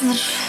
Save